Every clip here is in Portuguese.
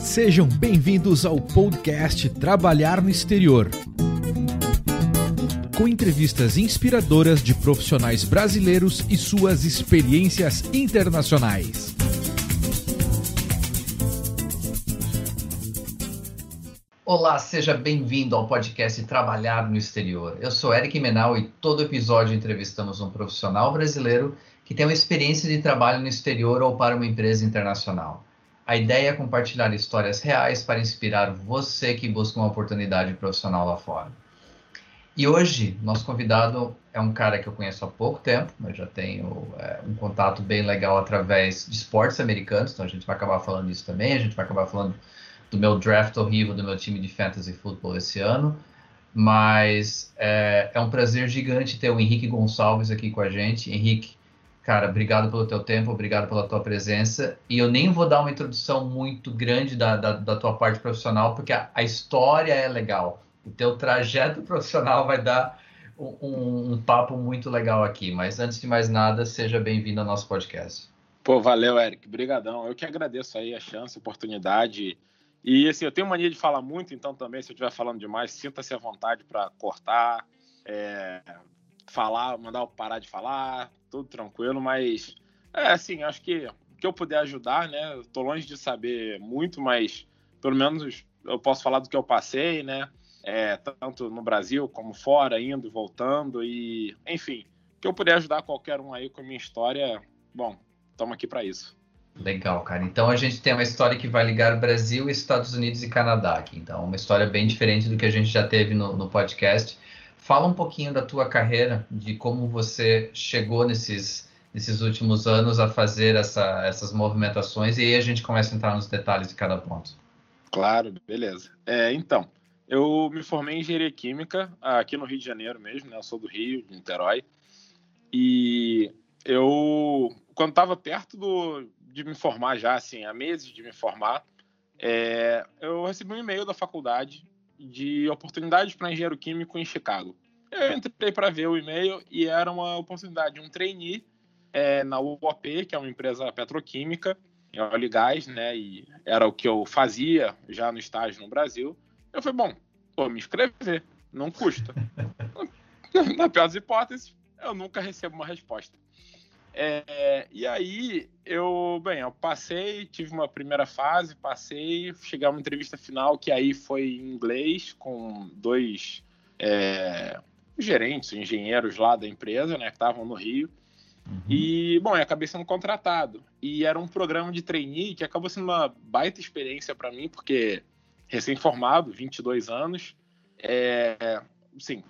Sejam bem-vindos ao podcast Trabalhar no Exterior. Com entrevistas inspiradoras de profissionais brasileiros e suas experiências internacionais. Olá, seja bem-vindo ao podcast Trabalhar no Exterior. Eu sou Eric Menal e todo episódio entrevistamos um profissional brasileiro que tem uma experiência de trabalho no exterior ou para uma empresa internacional. A ideia é compartilhar histórias reais para inspirar você que busca uma oportunidade profissional lá fora. E hoje, nosso convidado é um cara que eu conheço há pouco tempo, mas já tenho é, um contato bem legal através de esportes americanos, então a gente vai acabar falando disso também, a gente vai acabar falando do meu draft horrível do meu time de fantasy football esse ano, mas é, é um prazer gigante ter o Henrique Gonçalves aqui com a gente. Henrique, Cara, obrigado pelo teu tempo, obrigado pela tua presença. E eu nem vou dar uma introdução muito grande da, da, da tua parte profissional, porque a, a, história é legal. O teu trajeto profissional vai dar um, um, um papo muito legal aqui. Mas antes de mais nada, seja bem-vindo ao nosso podcast. Pô, valeu, Eric. Obrigadão. Eu que agradeço aí a chance, a oportunidade. E assim, eu tenho mania de falar muito, então também, se eu estiver falando demais, sinta-se à vontade para cortar, é, falar, mandar eu parar de falar, tudo tranquilo, mas é assim, acho que que eu puder ajudar, né? Eu tô longe de saber muito, mas pelo menos eu posso falar do que eu passei, né? É, tanto no Brasil como fora, indo e voltando e, enfim, que eu puder ajudar qualquer um aí com a minha história, bom, estamos aqui para isso. Legal, cara. Então a gente tem uma história que vai ligar Brasil, Estados Unidos e Canadá aqui. Então, uma história bem diferente do que a gente já teve no, no podcast. Fala um pouquinho da tua carreira, de como você chegou nesses, nesses últimos anos a fazer essa, essas movimentações e aí a gente começa a entrar nos detalhes de cada ponto. Claro, beleza. É, então, eu me formei em engenharia química aqui no Rio de Janeiro mesmo, né? Eu sou do Rio, de Niterói. E eu, quando estava perto do, de me formar já, assim, há meses de me formar, é, eu recebi um e-mail da faculdade de oportunidade para engenheiro químico em Chicago. Eu entrei para ver o e-mail e era uma oportunidade, um trainee é, na UOP, que é uma empresa petroquímica, em óleo e gás, né? E era o que eu fazia já no estágio no Brasil. Eu falei, bom, vou me inscrever, não custa. na pior das hipóteses, eu nunca recebo uma resposta. É, e aí eu, bem, eu passei, tive uma primeira fase, passei, cheguei a uma entrevista final que aí foi em inglês com dois é, gerentes, engenheiros lá da empresa, né, que estavam no Rio. Uhum. E, bom, eu acabei sendo contratado. E era um programa de trainee que acabou sendo uma baita experiência para mim, porque recém-formado, 22 anos, é, sim,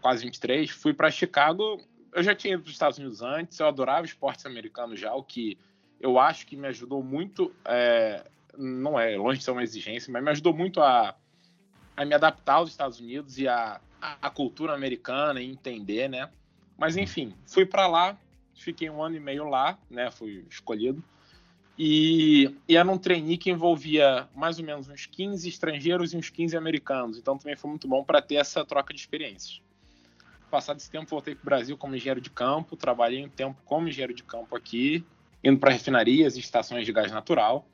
quase 23, fui para Chicago eu já tinha ido para os Estados Unidos antes, eu adorava esportes americanos já, o que eu acho que me ajudou muito, é, não é longe de ser uma exigência, mas me ajudou muito a, a me adaptar aos Estados Unidos e a, a, cultura americana e entender, né? Mas enfim, fui para lá, fiquei um ano e meio lá, né? Fui escolhido. E, e era um trainee que envolvia mais ou menos uns 15 estrangeiros e uns 15 americanos. Então também foi muito bom para ter essa troca de experiências passado esse tempo, voltei para o Brasil como engenheiro de campo, trabalhei um tempo como engenheiro de campo aqui, indo para refinarias e estações de gás natural.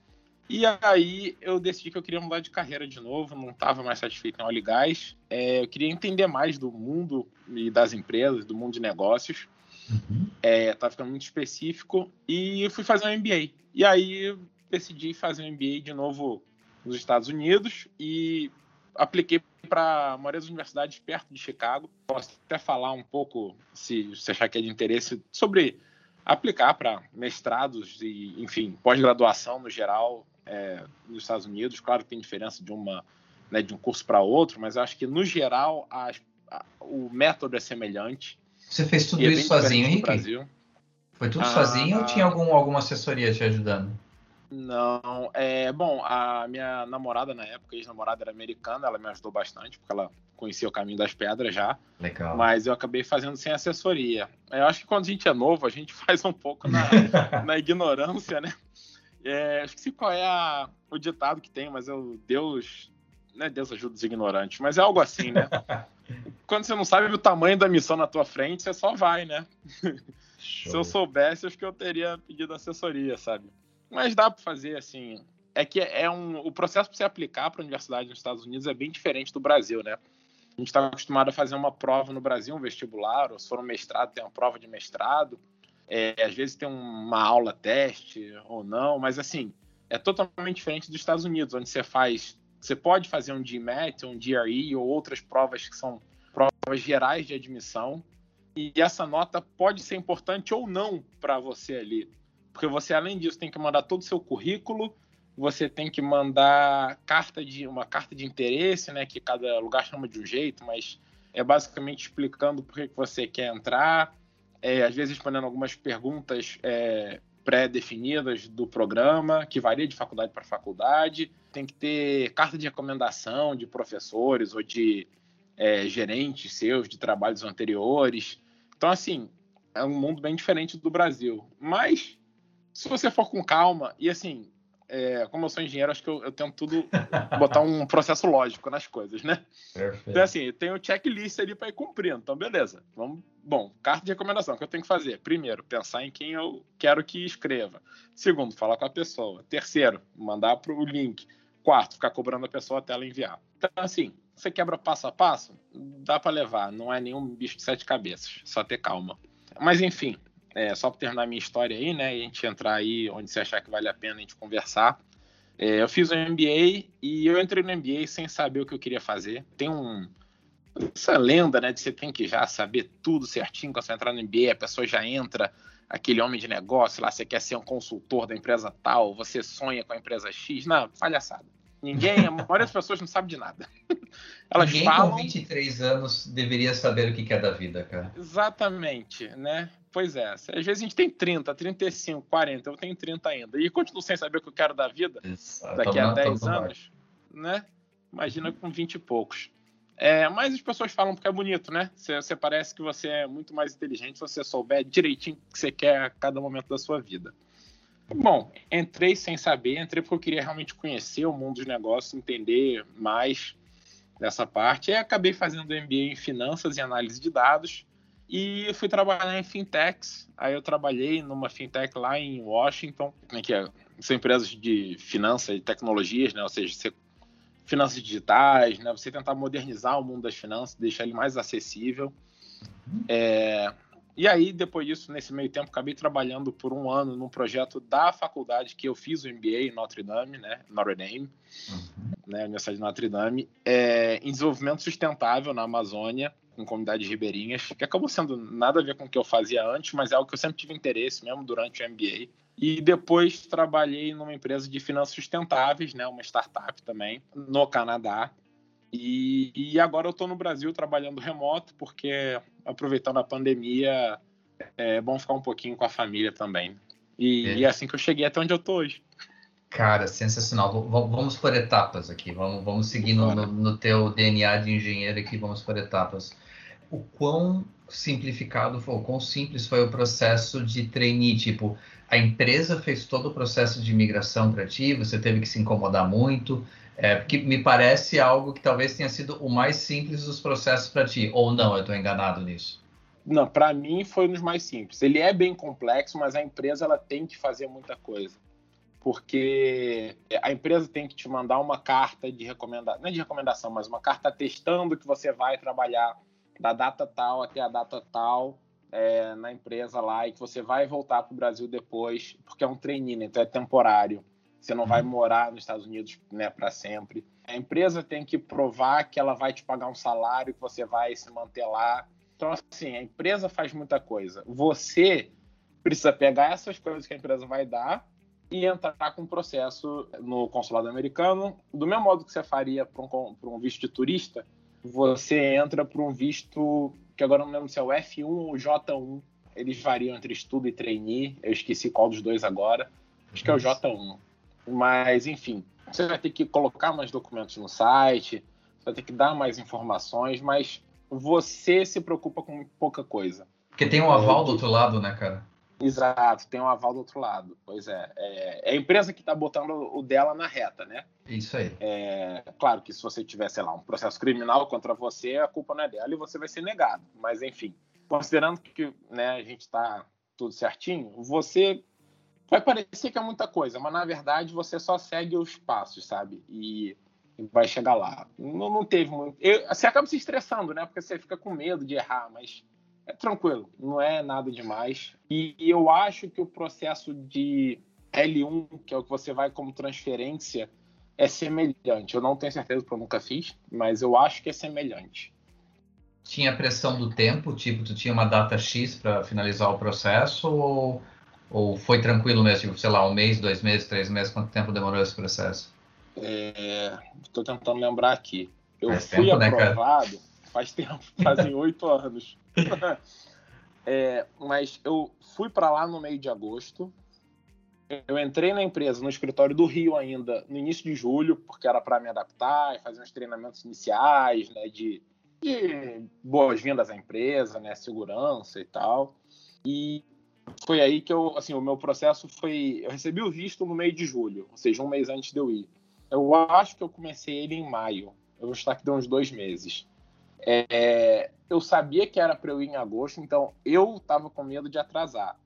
E aí eu decidi que eu queria mudar de carreira de novo, não estava mais satisfeito em óleo e gás. É, eu queria entender mais do mundo e das empresas, do mundo de negócios. Uhum. É, tava ficando muito específico e fui fazer um MBA. E aí decidi fazer um MBA de novo nos Estados Unidos e apliquei para a maioria das universidades perto de Chicago. Posso até falar um pouco, se você achar que é de interesse, sobre aplicar para mestrados e, enfim, pós-graduação no geral é, nos Estados Unidos. Claro que tem diferença de uma né, de um curso para outro, mas acho que no geral a, o método é semelhante. Você fez tudo é isso sozinho, Henrique? Foi tudo ah, sozinho ou tinha algum, alguma assessoria te ajudando? Não, é bom. A minha namorada na época, ex-namorada era americana, ela me ajudou bastante porque ela conhecia o caminho das pedras já. Legal. Mas eu acabei fazendo sem assessoria. Eu acho que quando a gente é novo, a gente faz um pouco na, na ignorância, né? É, esqueci qual é a, o ditado que tem, mas eu Deus, né? Deus ajuda os ignorantes, mas é algo assim, né? quando você não sabe o tamanho da missão na tua frente, você só vai, né? Se eu soubesse, acho que eu teria pedido assessoria, sabe? Mas dá para fazer assim, é que é um, o processo para você aplicar para a universidade nos Estados Unidos é bem diferente do Brasil, né? A gente está acostumado a fazer uma prova no Brasil, um vestibular, ou se for um mestrado, tem uma prova de mestrado. É, às vezes tem uma aula teste ou não, mas assim, é totalmente diferente dos Estados Unidos, onde você faz, você pode fazer um GMAT, um GRE ou outras provas que são provas gerais de admissão, e essa nota pode ser importante ou não para você ali, porque você além disso tem que mandar todo o seu currículo, você tem que mandar carta de uma carta de interesse, né, que cada lugar chama de um jeito, mas é basicamente explicando por que você quer entrar, é, às vezes respondendo algumas perguntas é, pré-definidas do programa, que varia de faculdade para faculdade. Tem que ter carta de recomendação de professores ou de é, gerentes seus de trabalhos anteriores. Então, assim, é um mundo bem diferente do Brasil. Mas, se você for com calma, e assim, é, como eu sou engenheiro, acho que eu, eu tento tudo botar um processo lógico nas coisas, né? Perfeito. Então, assim, tem o checklist ali para ir cumprindo. Então, beleza. Vamos. Bom, carta de recomendação, o que eu tenho que fazer? Primeiro, pensar em quem eu quero que escreva. Segundo, falar com a pessoa. Terceiro, mandar para o link. Quarto, ficar cobrando a pessoa até ela enviar. Então, assim, você quebra passo a passo, dá para levar. Não é nenhum bicho de sete cabeças. Só ter calma. Mas, enfim, é, só para terminar minha história aí, né? E a gente entrar aí onde você achar que vale a pena a gente conversar. É, eu fiz o MBA e eu entrei no MBA sem saber o que eu queria fazer. Tem um essa lenda, né, de você tem que já saber tudo certinho quando você entrar no MBA, a pessoa já entra aquele homem de negócio lá, você quer ser um consultor da empresa tal, você sonha com a empresa X, não, palhaçada. Ninguém, a maioria das pessoas não sabe de nada. Elas Ninguém falam... com 23 anos deveria saber o que é da vida, cara. Exatamente, né? Pois é. Às vezes a gente tem 30, 35, 40, eu tenho 30 ainda. E continuo sem saber o que eu quero da vida Isso. daqui a 10 anos, né? Imagina com 20 e poucos. É, mas as pessoas falam porque é bonito, né? Você, você, parece que você é muito mais inteligente se você souber direitinho o que você quer a cada momento da sua vida. Bom, entrei sem saber, entrei porque eu queria realmente conhecer o mundo dos negócios, entender mais dessa parte. E acabei fazendo MBA em finanças e análise de dados e fui trabalhar em fintechs. Aí eu trabalhei numa fintech lá em Washington, né, que é, são empresas de finanças e tecnologias, né? Ou seja, você, finanças digitais, né? Você tentar modernizar o mundo das finanças, deixar ele mais acessível. Uhum. É, e aí, depois disso, nesse meio tempo, acabei trabalhando por um ano num projeto da faculdade que eu fiz o MBA em Notre Dame, né? Notre Dame, uhum. né? Universidade de Notre Dame, é, em desenvolvimento sustentável na Amazônia, com comunidades ribeirinhas, que acabou sendo nada a ver com o que eu fazia antes, mas é algo que eu sempre tive interesse, mesmo durante o MBA. E depois trabalhei numa empresa de finanças sustentáveis, né? Uma startup também, no Canadá, e, e agora eu estou no Brasil trabalhando remoto, porque aproveitando a pandemia, é bom ficar um pouquinho com a família também. E é, e é assim que eu cheguei até onde eu estou hoje. Cara, sensacional. V vamos por etapas aqui. Vamos, vamos seguir no, no, no, teu DNA de engenheiro aqui. Vamos por etapas. O quão simplificado foi, o quão simples foi o processo de trainee? Tipo, a empresa fez todo o processo de migração para ti, você teve que se incomodar muito. É, porque me parece algo que talvez tenha sido o mais simples dos processos para ti, ou não, eu estou enganado nisso? Não, para mim foi um dos mais simples. Ele é bem complexo, mas a empresa ela tem que fazer muita coisa. Porque a empresa tem que te mandar uma carta de recomendação, não é de recomendação, mas uma carta testando que você vai trabalhar da data tal até a data tal é, na empresa lá e que você vai voltar para o Brasil depois, porque é um trainee, né? então é temporário. Você não vai morar nos Estados Unidos né, para sempre. A empresa tem que provar que ela vai te pagar um salário, que você vai se manter lá. Então, assim, a empresa faz muita coisa. Você precisa pegar essas coisas que a empresa vai dar e entrar com um processo no consulado americano. Do mesmo modo que você faria para um, um, visto de turista, você entra para um visto que agora não lembro se é o F1 ou J1. Eles variam entre estudo e trainee. Eu esqueci qual dos dois agora. Acho que é o J1. Mas, enfim, você vai ter que colocar mais documentos no site, você vai ter que dar mais informações, mas você se preocupa com pouca coisa. Porque tem um aval do outro lado, né, cara? Exato, tem um aval do outro lado. Pois é. É, é a empresa que está botando o dela na reta, né? Isso aí. É, claro que se você tiver, sei lá, um processo criminal contra você, a culpa não é dela e você vai ser negado. Mas, enfim, considerando que né, a gente está tudo certinho, você vai parecer que é muita coisa, mas na verdade você só segue os passos, sabe? E vai chegar lá. Não, não teve muito. Eu, você acaba se estressando, né? Porque você fica com medo de errar, mas é tranquilo, não é nada demais. E, e eu acho que o processo de L1, que é o que você vai como transferência, é semelhante. Eu não tenho certeza porque eu nunca fiz, mas eu acho que é semelhante. Tinha pressão do tempo, tipo, tu tinha uma data X para finalizar o processo ou, ou foi tranquilo mesmo, tipo, sei lá, um mês, dois meses, três meses, quanto tempo demorou esse processo? Estou é, tentando lembrar aqui. Eu faz fui tempo, né, aprovado né, faz tempo, fazem oito anos. é, mas eu fui para lá no meio de agosto. Eu entrei na empresa, no escritório do Rio ainda, no início de julho, porque era para me adaptar e fazer uns treinamentos iniciais, né, de, de boas-vindas à empresa, né, segurança e tal. E foi aí que eu, assim, o meu processo foi, eu recebi o visto no meio de julho, ou seja, um mês antes de eu ir. Eu acho que eu comecei ele em maio. Eu vou estar aqui de uns dois meses. É, eu sabia que era para eu ir em agosto, então eu estava com medo de atrasar.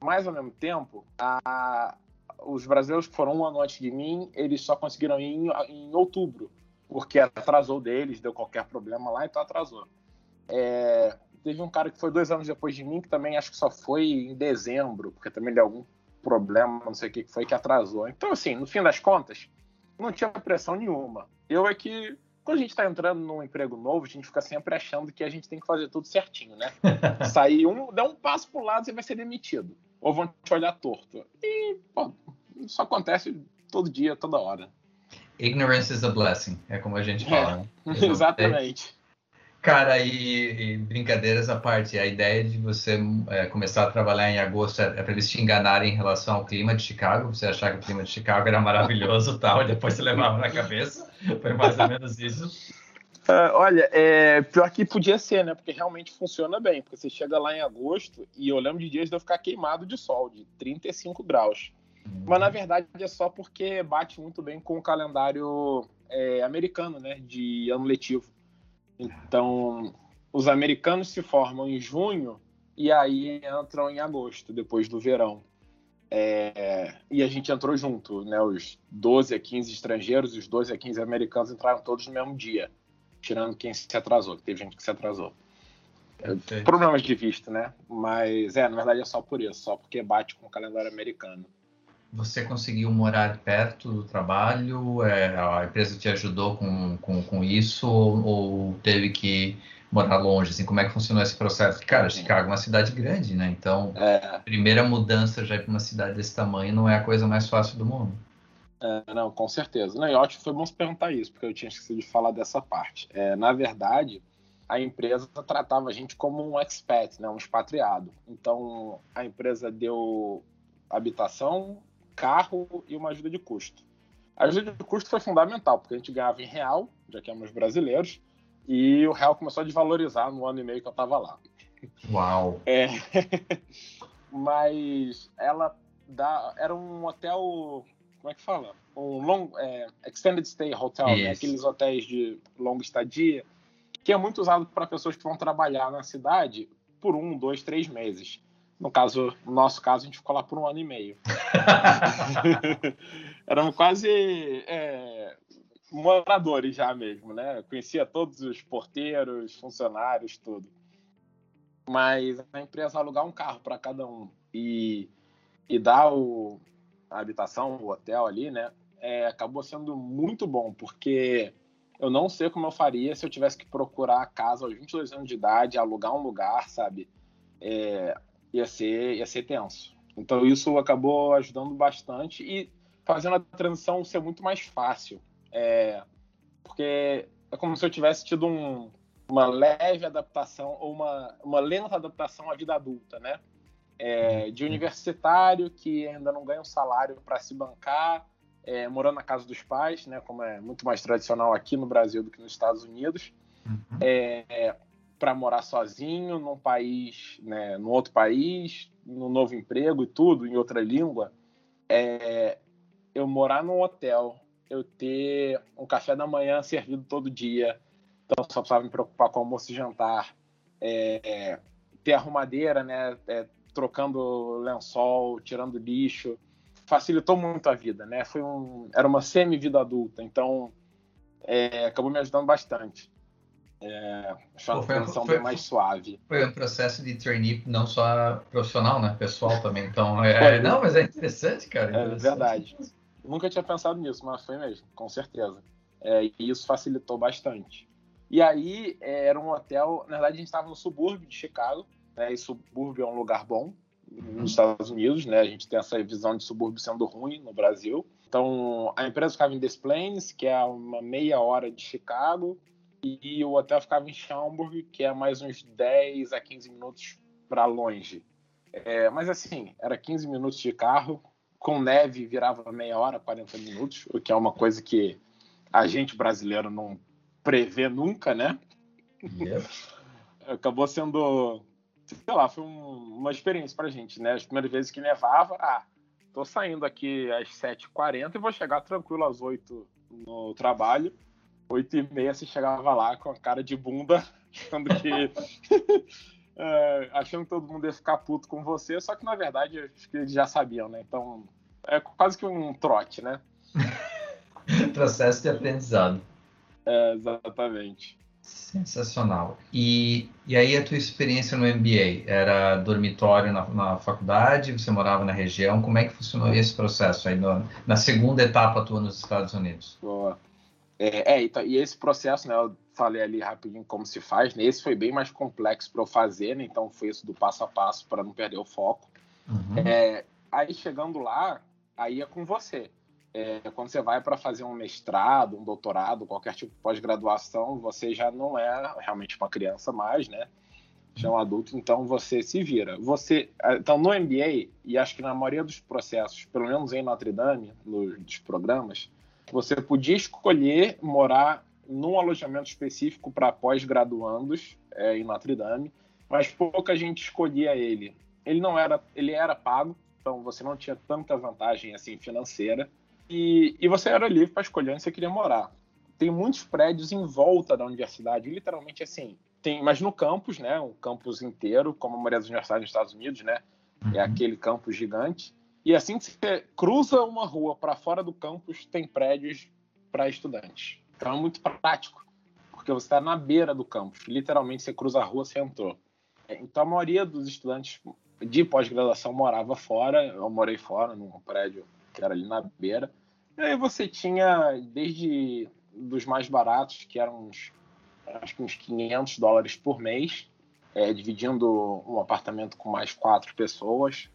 Mas ao mesmo tempo, a, os brasileiros que foram um ano antes de mim, eles só conseguiram ir em, em outubro, porque atrasou deles, deu qualquer problema lá, então atrasou. É, teve um cara que foi dois anos depois de mim, que também acho que só foi em dezembro, porque também deu algum problema, não sei o que foi, que atrasou. Então, assim, no fim das contas, não tinha pressão nenhuma. Eu é que, quando a gente está entrando num emprego novo, a gente fica sempre achando que a gente tem que fazer tudo certinho, né? Sair um, dar um passo pro lado, você vai ser demitido. Ou vão te olhar torto. E, pô, isso acontece todo dia, toda hora. Ignorance is a blessing, é como a gente fala. É, exatamente. Cara, e, e, brincadeiras à parte, a ideia de você é, começar a trabalhar em agosto é, é para eles te enganarem em relação ao clima de Chicago, você achar que o clima de Chicago era maravilhoso tal, e depois você levava na cabeça. Foi mais ou menos isso. Uh, olha, é, pior que podia ser, né? Porque realmente funciona bem. Porque você chega lá em agosto e eu lembro de dias de eu ficar queimado de sol, de 35 graus. Mas na verdade é só porque bate muito bem com o calendário é, americano, né? De ano letivo. Então, os americanos se formam em junho e aí entram em agosto, depois do verão. É, e a gente entrou junto, né? Os 12 a 15 estrangeiros os 12 a 15 americanos entraram todos no mesmo dia, tirando quem se atrasou, que teve gente que se atrasou. É, problemas de vista, né? Mas é, na verdade é só por isso, só porque bate com o calendário americano. Você conseguiu morar perto do trabalho? É, a empresa te ajudou com, com, com isso ou, ou, teve que morar longe? Assim, como é que funcionou esse processo? Cara, Chicago é uma cidade grande, né? Então, é. a primeira mudança já para uma cidade desse tamanho não é a coisa mais fácil do mundo. É, não, com certeza. Não, e ótimo, foi bom você perguntar isso, porque eu tinha esquecido de falar dessa parte. É, na verdade, a empresa tratava a gente como um expat, né, um expatriado. Então, a empresa deu habitação, carro e uma ajuda de custo. A ajuda de custo foi fundamental, porque a gente ganhava em real, já que éramos brasileiros, e o real começou a desvalorizar no ano e meio que eu estava lá. Uau! É... Mas ela dá... era um hotel, como é que fala? Um long, é, extended stay hotel, né? aqueles hotéis de longa estadia, que é muito usado para pessoas que vão trabalhar na cidade por um, dois, três meses. No caso, no nosso caso, a gente ficou lá por um ano e meio. Éramos quase é, moradores já mesmo, né? conhecia todos os porteiros, funcionários, tudo. Mas a empresa alugar um carro para cada um e, e dar o, a habitação, o hotel ali, né? É, acabou sendo muito bom, porque eu não sei como eu faria se eu tivesse que procurar a casa aos 22 anos de idade, alugar um lugar, sabe? É, ia ser, ia ser tenso. Então isso acabou ajudando bastante e fazendo a transição ser muito mais fácil. É, porque é como se eu tivesse tido um, uma leve adaptação ou uma, uma lenta adaptação à vida adulta, né? É, de universitário que ainda não ganha um salário para se bancar, é, morando na casa dos pais, né? Como é muito mais tradicional aqui no Brasil do que nos Estados Unidos. Uhum. É, para morar sozinho num país, né, num outro país, num novo emprego e tudo, em outra língua, é eu morar num hotel, eu ter um café da manhã servido todo dia, então só precisava me preocupar com almoço e jantar, é, ter arrumadeira, né, é, trocando lençol, tirando lixo, facilitou muito a vida, né? Foi um, era uma semi-vida adulta, então é, acabou me ajudando bastante. É, foi uma transição bem mais suave. Foi um processo de trainee não só profissional, né? Pessoal também. Então, é, não, mas é interessante, cara. É interessante. É verdade. Nunca tinha pensado nisso, mas foi mesmo, com certeza. É, e isso facilitou bastante. E aí, é, era um hotel, na verdade, a gente estava no subúrbio de Chicago, né? E subúrbio é um lugar bom nos Estados Unidos, né? A gente tem essa visão de subúrbio sendo ruim no Brasil. Então, a empresa ficava em Des Plaines, que é uma meia hora de Chicago, e o hotel ficava em Schaumburg, que é mais uns 10 a 15 minutos para longe. É, mas assim, era 15 minutos de carro, com neve virava meia hora, 40 minutos, o que é uma coisa que a gente brasileiro não prevê nunca, né? Yep. Acabou sendo, sei lá, foi um, uma experiência pra gente, né? As primeiras vezes que nevava, ah, tô saindo aqui às 7h40 e vou chegar tranquilo às 8 no trabalho. 8 e meia você chegava lá com a cara de bunda, achando que. é, achando que todo mundo ia ficar puto com você, só que na verdade acho que eles já sabiam, né? Então é quase que um trote, né? Processo de aprendizado. É, exatamente. Sensacional. E, e aí a tua experiência no MBA? Era dormitório na, na faculdade? Você morava na região? Como é que funcionou esse processo aí no, na segunda etapa tua nos Estados Unidos? Boa. É, é então, e esse processo, né, eu falei ali rapidinho como se faz, né, esse foi bem mais complexo para eu fazer, né, então foi isso do passo a passo para não perder o foco. Uhum. É, aí chegando lá, aí é com você. É, quando você vai para fazer um mestrado, um doutorado, qualquer tipo de pós-graduação, você já não é realmente uma criança mais, né? Já é um adulto, então você se vira. Você, então no MBA e acho que na maioria dos processos, pelo menos em Notre Dame, nos programas, você podia escolher morar num alojamento específico para pós-graduandos é, em Notre Dame, mas pouca gente escolhia ele. Ele não era, ele era pago, então você não tinha tanta vantagem assim financeira e, e você era livre para escolher onde você queria morar. Tem muitos prédios em volta da universidade, literalmente assim. Tem, mas no campus, né, um campus inteiro, como a maioria das universidades dos Estados Unidos, né, é uhum. é aquele campus gigante. E assim que você cruza uma rua para fora do campus, tem prédios para estudantes. Então é muito prático, porque você está na beira do campus. Literalmente, você cruza a rua, você entrou. É, então a maioria dos estudantes de pós-graduação morava fora. Eu morei fora, num prédio que era ali na beira. E aí você tinha, desde dos mais baratos, que eram uns, acho que uns 500 dólares por mês, é, dividindo um apartamento com mais quatro pessoas,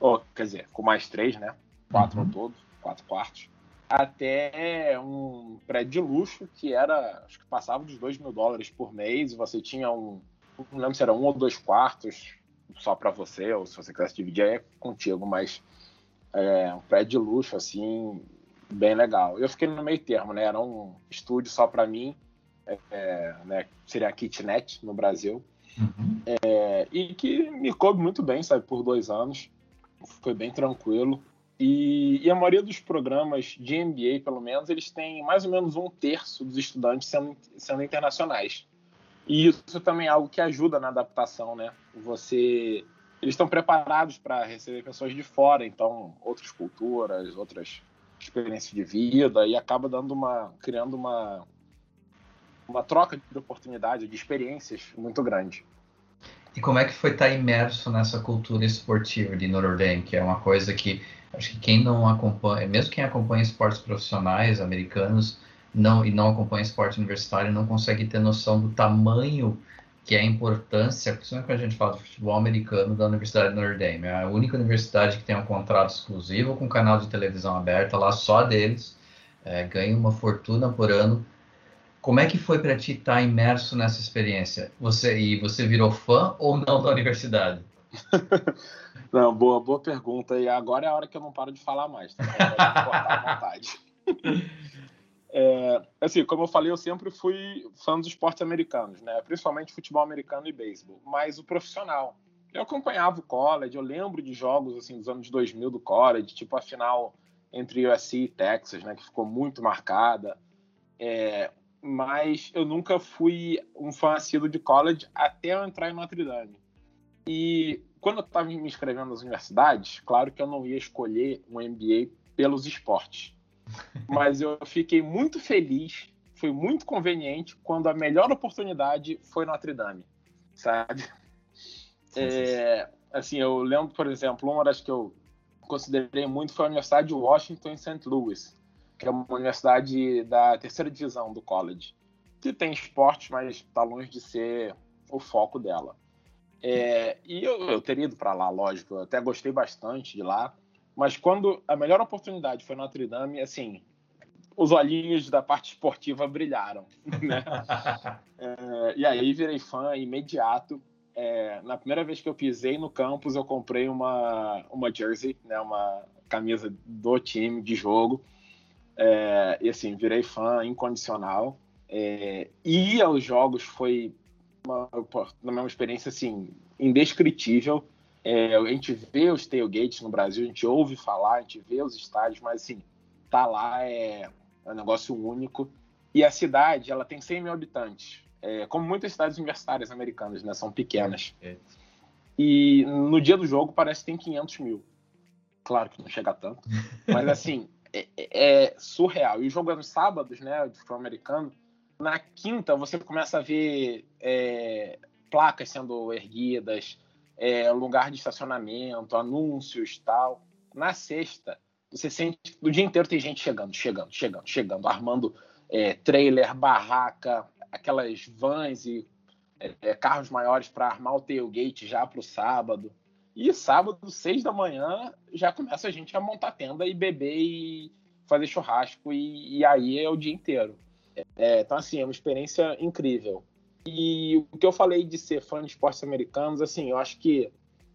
ou, quer dizer, com mais três, né? Quatro uhum. ao todo, quatro quartos. Até um prédio de luxo que era, acho que passava dos dois mil dólares por mês. E você tinha um, não lembro se era um ou dois quartos só para você, ou se você quisesse dividir é contigo, mas é, um prédio de luxo, assim, bem legal. Eu fiquei no meio termo, né? Era um estúdio só para mim, é, é, né? Seria a kitnet no Brasil. Uhum. É, e que me coube muito bem, sabe, por dois anos foi bem tranquilo. E, e, a maioria dos programas de MBA, pelo menos, eles têm mais ou menos um terço dos estudantes sendo, sendo internacionais. E isso também é algo que ajuda na adaptação, né? Você, eles estão preparados para receber pessoas de fora, então outras culturas, outras experiências de vida e acaba dando uma, criando uma, uma troca de oportunidade, de experiências muito grande. E como é que foi estar imerso nessa cultura esportiva de Notre Dame, que é uma coisa que acho que quem não acompanha, mesmo quem acompanha esportes profissionais americanos não e não acompanha esporte universitário, não consegue ter noção do tamanho que é a importância, principalmente quando a gente fala do futebol americano da Universidade de Notre Dame. É a única universidade que tem um contrato exclusivo com um canal de televisão aberta lá só deles, é, ganha uma fortuna por ano como é que foi para ti estar tá imerso nessa experiência? Você e você virou fã ou não da universidade? não, boa, boa pergunta. E agora é a hora que eu não paro de falar mais. Tá? à vontade. É, assim, como eu falei, eu sempre fui fã dos esportes americanos, né? Principalmente futebol americano e beisebol. Mas o profissional. Eu acompanhava o college, eu lembro de jogos assim dos anos 2000 do college, tipo a final entre USC e Texas, né? Que ficou muito marcada. É, mas eu nunca fui um fã assíduo de college até eu entrar em Notre Dame. E quando eu estava me inscrevendo nas universidades, claro que eu não ia escolher um MBA pelos esportes. Mas eu fiquei muito feliz, foi muito conveniente quando a melhor oportunidade foi Notre Dame, sabe? É, assim, eu lembro, por exemplo, uma das que eu considerei muito foi a Universidade de Washington em St. Louis, que é uma universidade da terceira divisão do college, que tem esportes, mas está longe de ser o foco dela. É, e eu, eu teria ido para lá, lógico, eu até gostei bastante de lá, mas quando a melhor oportunidade foi Notre Dame, assim, os olhinhos da parte esportiva brilharam, né? é, e aí virei fã imediato. É, na primeira vez que eu pisei no campus, eu comprei uma, uma jersey, né, uma camisa do time de jogo. É, e assim, virei fã incondicional. É, ir aos jogos foi uma, uma experiência assim, indescritível. É, a gente vê os tailgates no Brasil, a gente ouve falar, a gente vê os estádios, mas assim, tá lá é, é um negócio único. E a cidade, ela tem 100 mil habitantes, é, como muitas cidades universitárias americanas, né? São pequenas. É. E no dia do jogo parece que tem 500 mil. Claro que não chega tanto, mas assim, é, é, surreal. E o jogo é nos sábados, né, de futebol americano, na quinta, você começa a ver é, placas sendo erguidas, é, lugar de estacionamento, anúncios tal. Na sexta, você sente o dia inteiro tem gente chegando, chegando, chegando, chegando, armando é, trailer, barraca, aquelas vans e é, é, carros maiores para armar o tailgate já para o sábado. E sábado, seis da manhã, já começa a gente a montar tenda e beber e fazer churrasco, e, e aí é o dia inteiro. É, então, assim, é uma experiência incrível. E o que eu falei de ser fã de esportes americanos, assim, eu acho que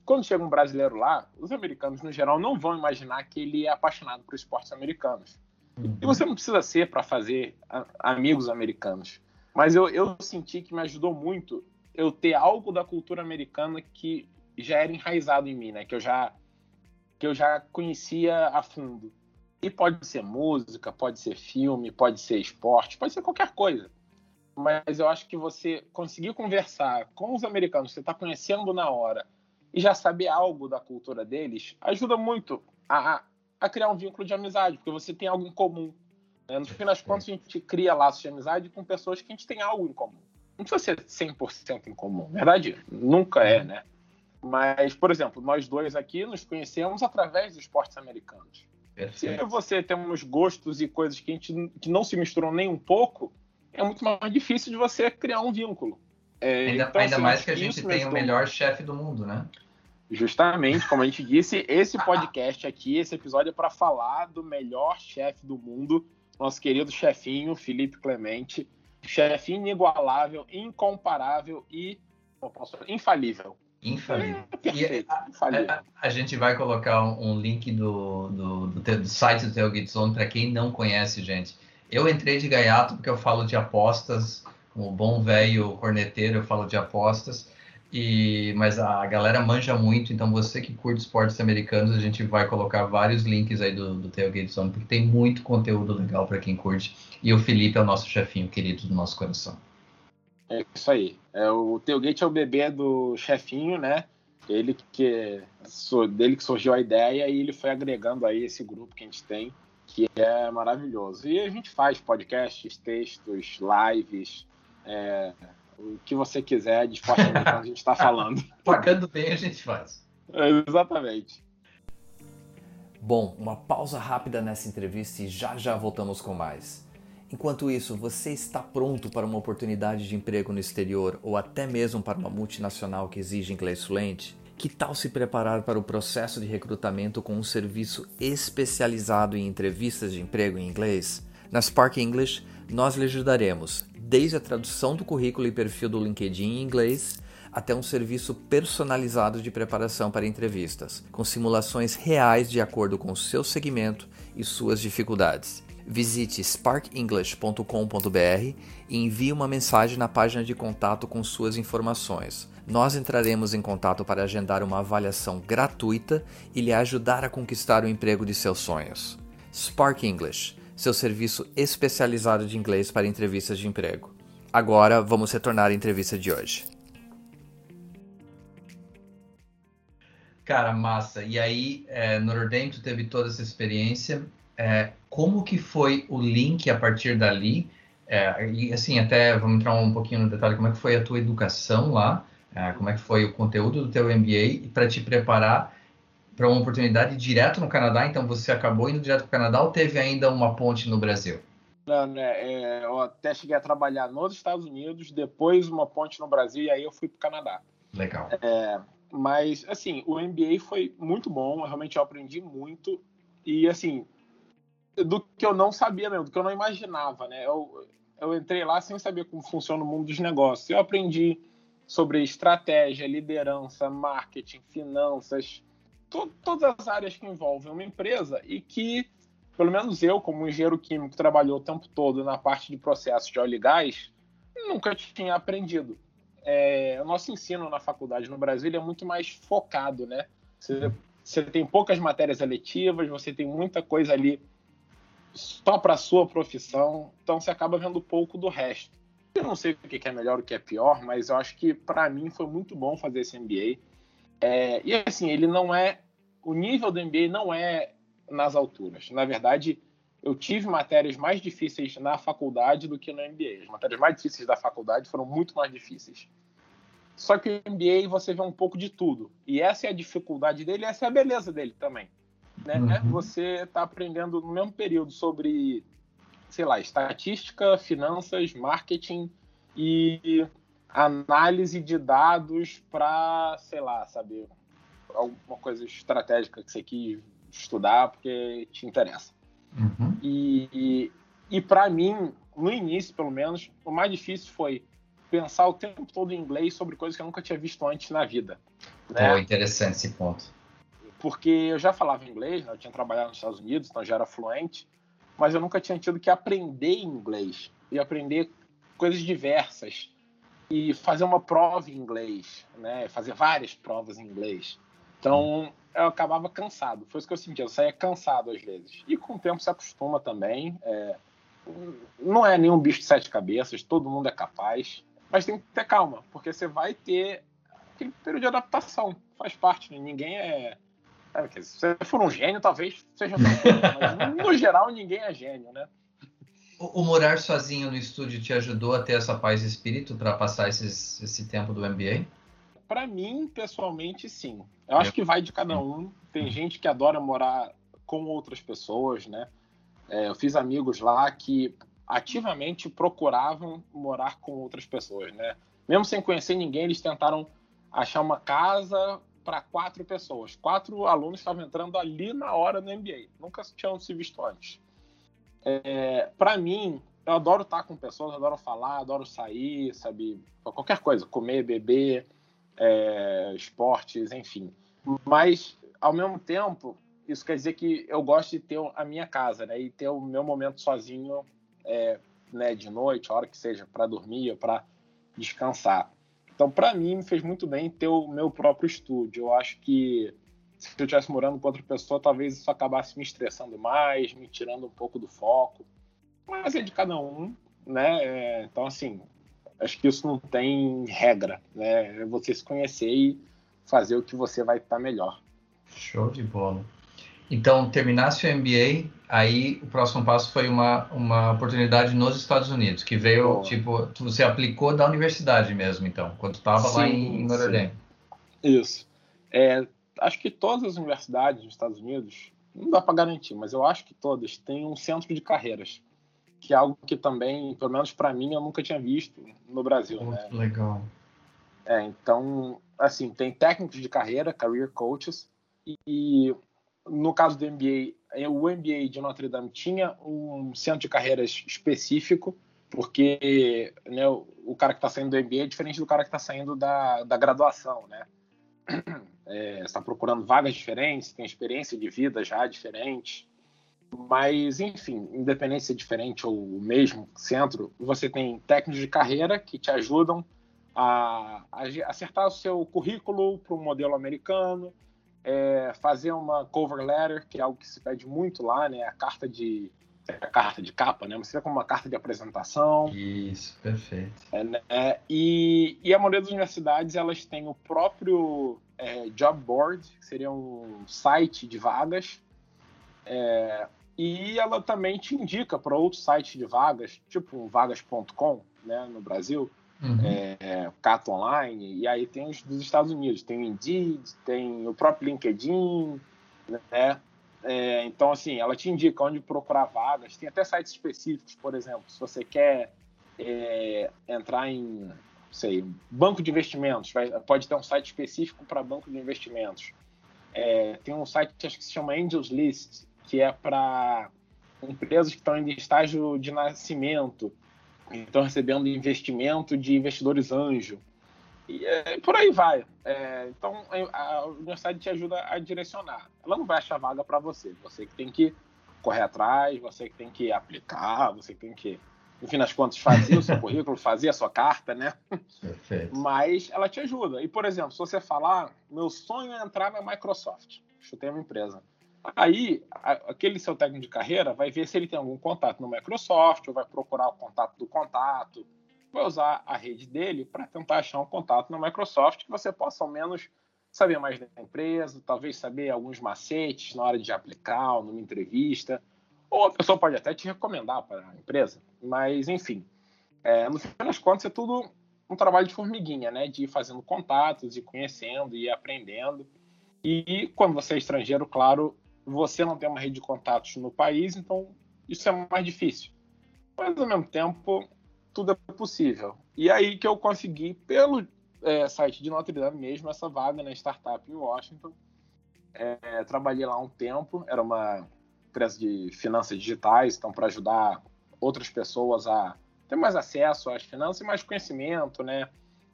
quando chega um brasileiro lá, os americanos, no geral, não vão imaginar que ele é apaixonado por esportes americanos. Uhum. E você não precisa ser para fazer amigos americanos. Mas eu, eu senti que me ajudou muito eu ter algo da cultura americana que já era enraizado em mim, né? Que eu já, que eu já conhecia a fundo. E pode ser música, pode ser filme, pode ser esporte, pode ser qualquer coisa. Mas eu acho que você conseguir conversar com os americanos, você está conhecendo na hora, e já saber algo da cultura deles, ajuda muito a, a criar um vínculo de amizade, porque você tem algo em comum. Né? No fim das contas, a gente cria laços de amizade com pessoas que a gente tem algo em comum. Não precisa ser 100% em comum, verdade? Nunca é, né? Mas, por exemplo, nós dois aqui nos conhecemos através dos esportes americanos. Perfeito. Se você temos gostos e coisas que, a gente, que não se misturam nem um pouco, é muito mais difícil de você criar um vínculo. É, ainda, então, ainda assim, mais que a gente tem o melhor chefe do mundo, né? Justamente, como a gente disse, esse podcast aqui, esse episódio é para falar do melhor chefe do mundo, nosso querido chefinho Felipe Clemente, chefe inigualável, incomparável e posso, infalível. Infalível. É, perfeito, a, infalível. A, a, gente vai colocar um, um link do, do, do, do, site do Tailgate Zone para quem não conhece, gente. Eu entrei de gaiato porque eu falo de apostas, como bom velho corneteiro, eu falo de apostas. E, mas a galera manja muito, então você que curte esportes americanos, a gente vai colocar vários links aí do, do Tailgate Zone, porque tem muito conteúdo legal para quem curte. E o Felipe é o nosso chefinho querido do nosso coração. É isso aí. É, o Tailgate é o bebê do chefinho, né? Ele que dele que surgiu a ideia e ele foi agregando aí esse grupo que a gente tem, que é maravilhoso. E a gente faz podcasts, textos, lives, é, o que você quiser de esporte americano a gente está falando. Pagando bem a gente faz. É, exatamente. Bom, uma pausa rápida nessa entrevista e já já voltamos com mais. Enquanto isso, você está pronto para uma oportunidade de emprego no exterior ou até mesmo para uma multinacional que exige inglês fluente? Que tal se preparar para o processo de recrutamento com um serviço especializado em entrevistas de emprego em inglês? Na Spark English, nós lhe ajudaremos, desde a tradução do currículo e perfil do LinkedIn em inglês até um serviço personalizado de preparação para entrevistas, com simulações reais de acordo com o seu segmento e suas dificuldades. Visite sparkenglish.com.br e envie uma mensagem na página de contato com suas informações. Nós entraremos em contato para agendar uma avaliação gratuita e lhe ajudar a conquistar o emprego de seus sonhos. Spark English, seu serviço especializado de inglês para entrevistas de emprego. Agora vamos retornar à entrevista de hoje. Cara, massa. E aí, é, Notre Dame, tu teve toda essa experiência. É, como que foi o link a partir dali? É, e assim, até vamos entrar um pouquinho no detalhe, como é que foi a tua educação lá? É, como é que foi o conteúdo do teu MBA para te preparar para uma oportunidade direto no Canadá? Então, você acabou indo direto para o Canadá ou teve ainda uma ponte no Brasil? Não, né, é, eu até cheguei a trabalhar nos Estados Unidos, depois uma ponte no Brasil e aí eu fui para o Canadá. Legal. É, mas, assim, o MBA foi muito bom, realmente eu aprendi muito. E, assim, do que eu não sabia mesmo, do que eu não imaginava, né? Eu, eu entrei lá sem saber como funciona o mundo dos negócios. Eu aprendi sobre estratégia, liderança, marketing, finanças, to todas as áreas que envolvem uma empresa e que, pelo menos eu, como engenheiro químico trabalhou o tempo todo na parte de processos de óleo e gás, nunca tinha aprendido é, o nosso ensino na faculdade no Brasil é muito mais focado, né? Você, você tem poucas matérias eletivas, você tem muita coisa ali só para sua profissão, então você acaba vendo pouco do resto. Eu não sei o que é melhor, o que é pior, mas eu acho que para mim foi muito bom fazer esse MBA. É, e assim, ele não é. O nível do MBA não é nas alturas. Na verdade, eu tive matérias mais difíceis na faculdade do que no MBA. As matérias mais difíceis da faculdade foram muito mais difíceis. Só que o MBA você vê um pouco de tudo. E essa é a dificuldade dele, essa é a beleza dele também. Né? Uhum. Você está aprendendo no mesmo período sobre, sei lá, estatística, finanças, marketing e análise de dados para, sei lá, saber alguma coisa estratégica que você quis estudar porque te interessa. Uhum. E, e, e para mim, no início, pelo menos, o mais difícil foi pensar o tempo todo em inglês sobre coisas que eu nunca tinha visto antes na vida. Né? Pô, interessante esse ponto. Porque eu já falava inglês, né? eu tinha trabalhado nos Estados Unidos, então já era fluente, mas eu nunca tinha tido que aprender inglês e aprender coisas diversas e fazer uma prova em inglês, né? Fazer várias provas em inglês. Então, eu acabava cansado. Foi isso que eu sentia. Eu saía cansado às vezes. E com o tempo se acostuma também. É... Não é nenhum bicho de sete cabeças, todo mundo é capaz. Mas tem que ter calma, porque você vai ter aquele período de adaptação. Faz parte, né? ninguém é. É se você for um gênio, talvez seja mas no geral ninguém é gênio, né? O, o, morar sozinho no estúdio te ajudou a ter essa paz de espírito para passar esses, esse tempo do MBA? Para mim, pessoalmente, sim. Eu acho que vai de cada um. Tem gente que adora morar com outras pessoas, né? É, eu fiz amigos lá que ativamente procuravam morar com outras pessoas, né? Mesmo sem conhecer ninguém, eles tentaram achar uma casa para quatro pessoas. Quatro alunos estavam entrando ali na hora do MBA. Nunca tinham se visto antes. É, para mim, eu adoro estar com pessoas, adoro falar, adoro sair, sabe? Qualquer coisa, comer, beber é, esportes, enfim. Mas, ao mesmo tempo, isso quer dizer que eu gosto de ter a minha casa, né? E ter o meu momento sozinho, é, né? De noite, a hora que seja, para dormir ou para descansar. Então, para mim, me fez muito bem ter o meu próprio estúdio. Eu acho que se eu estivesse morando com outra pessoa, talvez isso acabasse me estressando mais, me tirando um pouco do foco. Mas é de cada um, né? É, então, assim, acho que isso não tem regra, né? É você se conhecer e fazer o que você vai estar melhor. Show de bola. Então, terminasse o MBA, aí o próximo passo foi uma, uma oportunidade nos Estados Unidos, que veio, tipo, você aplicou da universidade mesmo, então, quando estava lá em, Notre. Isso. É, acho que todas as universidades dos Estados Unidos, não dá para garantir, mas eu acho que todas têm um centro de carreiras que é algo que também, pelo menos para mim, eu nunca tinha visto no Brasil. Muito né? legal. É, então, assim, tem técnicos de carreira, career coaches, e no caso do MBA, o MBA de Notre Dame tinha um centro de carreiras específico, porque né, o cara que está saindo do MBA é diferente do cara que está saindo da, da graduação, né? É, está procurando vagas diferentes, tem experiência de vida já diferente. Mas, enfim, independência diferente ou o mesmo centro, você tem técnicos de carreira que te ajudam a, a acertar o seu currículo para o modelo americano, é, fazer uma cover letter, que é algo que se pede muito lá, né? A carta de a carta de capa, né? Você vê como uma carta de apresentação. Isso, perfeito. É, né? e, e a maioria das universidades elas têm o próprio é, Job Board, que seria um site de vagas. É, e ela também te indica para outros sites de vagas, tipo vagas.com, né, no Brasil, uhum. é, Cato Online, e aí tem os dos Estados Unidos, tem o Indeed, tem o próprio LinkedIn, né? É, então, assim, ela te indica onde procurar vagas. Tem até sites específicos, por exemplo, se você quer é, entrar em, sei, banco de investimentos, vai, pode ter um site específico para banco de investimentos. É, tem um site que se chama Angels List, que é para empresas que estão em estágio de nascimento, estão recebendo investimento de investidores anjo. E é, por aí vai. É, então, a universidade te ajuda a direcionar. Ela não vai achar vaga para você. Você que tem que correr atrás, você que tem que aplicar, você que tem que, no fim das contas, fazer o seu currículo, fazer a sua carta, né? Perfeito. Mas ela te ajuda. E, por exemplo, se você falar, meu sonho é entrar na Microsoft. Chutei uma empresa. Aí, aquele seu técnico de carreira vai ver se ele tem algum contato no Microsoft, ou vai procurar o contato do contato, vai usar a rede dele para tentar achar um contato na Microsoft que você possa ao menos saber mais da empresa, talvez saber alguns macetes na hora de aplicar ou numa entrevista, ou a pessoa pode até te recomendar para a empresa. Mas, enfim, é, no fim das contas é tudo um trabalho de formiguinha, né? De ir fazendo contatos, e conhecendo, e aprendendo. E quando você é estrangeiro, claro, você não tem uma rede de contatos no país, então isso é mais difícil. Mas ao mesmo tempo, tudo é possível. E aí que eu consegui, pelo é, site de Notre Dame mesmo, essa vaga na startup em Washington. É, trabalhei lá um tempo, era uma empresa de finanças digitais, então para ajudar outras pessoas a ter mais acesso às finanças e mais conhecimento, né?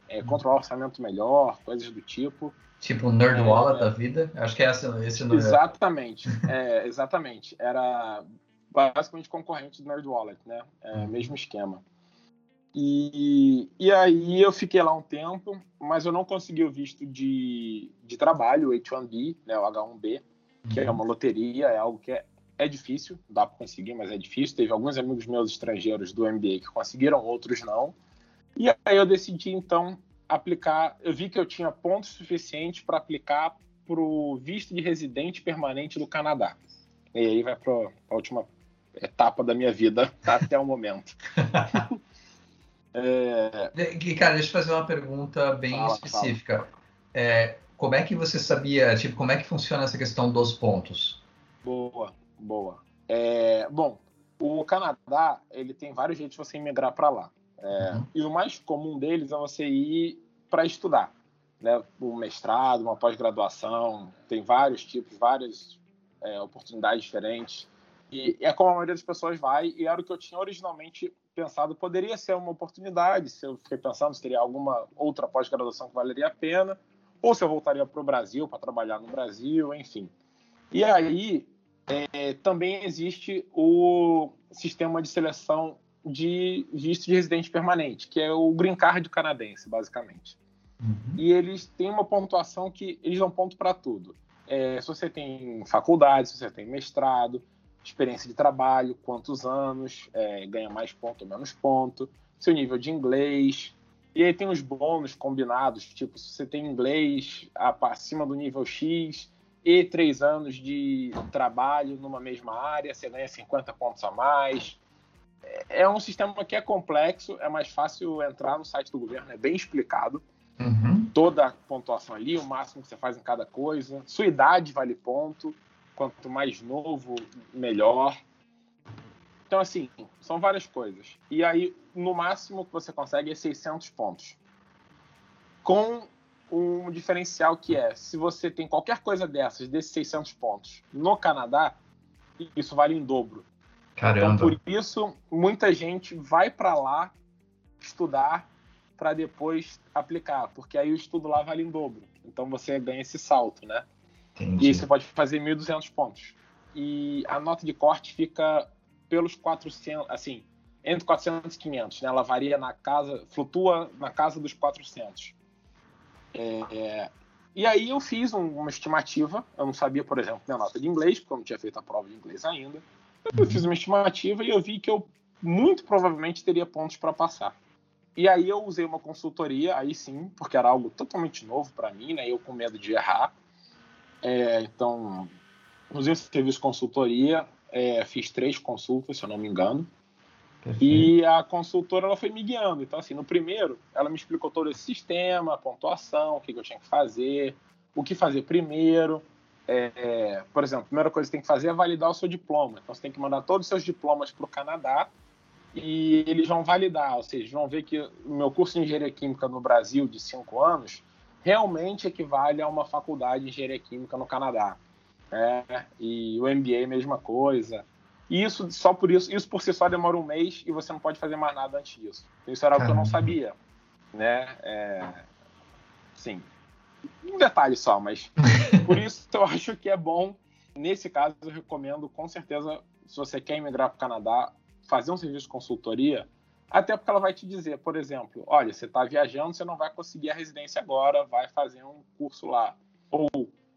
É, controlar o orçamento melhor, coisas do tipo. Tipo o Nerd Wallet é, da vida? Acho que é esse, esse nome. Exatamente, é, exatamente. Era basicamente concorrente do Nerd Wallet, né? É, uhum. Mesmo esquema. E, e aí eu fiquei lá um tempo, mas eu não consegui o visto de, de trabalho, o H1B, né, o H1B, que é uhum. uma loteria, é algo que é, é difícil, dá para conseguir, mas é difícil. Teve alguns amigos meus estrangeiros do MBA que conseguiram, outros não. E aí eu decidi então aplicar, eu vi que eu tinha pontos suficientes para aplicar para o visto de residente permanente do Canadá. E aí vai para a última etapa da minha vida até o momento. é... Cara, deixa eu fazer uma pergunta bem fala, específica. Fala. É, como é que você sabia, tipo, como é que funciona essa questão dos pontos? Boa, boa. É, bom, o Canadá, ele tem vários jeitos de você imigrar para lá. É, uhum. E o mais comum deles é você ir para estudar, né? Um mestrado, uma pós-graduação, tem vários tipos, várias é, oportunidades diferentes. E é como a maioria das pessoas vai, e era o que eu tinha originalmente pensado. Poderia ser uma oportunidade, se eu fiquei pensando se teria alguma outra pós-graduação que valeria a pena, ou se eu voltaria para o Brasil para trabalhar no Brasil, enfim. E aí é, também existe o sistema de seleção de visto de residente permanente, que é o green card canadense, basicamente. Uhum. E eles têm uma pontuação que eles dão ponto para tudo. É, se você tem faculdade, se você tem mestrado, experiência de trabalho, quantos anos, é, ganha mais ponto ou menos ponto, seu nível de inglês. E aí tem os bônus combinados, tipo, se você tem inglês acima do nível X e três anos de trabalho numa mesma área, você ganha 50 pontos a mais é um sistema que é complexo, é mais fácil entrar no site do governo, é bem explicado. Uhum. Toda a pontuação ali, o máximo que você faz em cada coisa. Sua idade vale ponto. Quanto mais novo, melhor. Então, assim, são várias coisas. E aí, no máximo que você consegue é 600 pontos. Com um diferencial que é, se você tem qualquer coisa dessas, desses 600 pontos, no Canadá, isso vale em dobro. Caramba. Então, por isso, muita gente vai para lá estudar para depois aplicar, porque aí o estudo lá vale em dobro. Então você ganha esse salto, né? Entendi. E aí você pode fazer 1.200 pontos. E a nota de corte fica pelos 400, assim, entre 400 e 500, né? Ela varia na casa, flutua na casa dos 400. É, é, e aí eu fiz um, uma estimativa, eu não sabia, por exemplo, minha nota de inglês, porque eu não tinha feito a prova de inglês ainda. Eu fiz uma estimativa e eu vi que eu muito provavelmente teria pontos para passar. E aí eu usei uma consultoria, aí sim, porque era algo totalmente novo para mim, né? Eu com medo de errar. É, então, usei esse serviço consultoria, é, fiz três consultas, se eu não me engano. Perfeito. E a consultora ela foi me guiando. Então, assim, no primeiro, ela me explicou todo esse sistema, a pontuação, o que, que eu tinha que fazer, o que fazer primeiro. É, por exemplo, a primeira coisa que você tem que fazer é validar o seu diploma. Então, você tem que mandar todos os seus diplomas para o Canadá e eles vão validar, ou seja, vão ver que o meu curso de engenharia química no Brasil de cinco anos realmente equivale a uma faculdade de engenharia química no Canadá. É, e o MBA mesma coisa. E isso só por isso, isso por si só demora um mês e você não pode fazer mais nada antes disso. Isso era algo que eu não sabia, né? É, sim, um detalhe só, mas por isso eu acho que é bom. Nesse caso, eu recomendo com certeza, se você quer emigrar para o Canadá, fazer um serviço de consultoria, até porque ela vai te dizer, por exemplo, olha, você está viajando, você não vai conseguir a residência agora, vai fazer um curso lá. Ou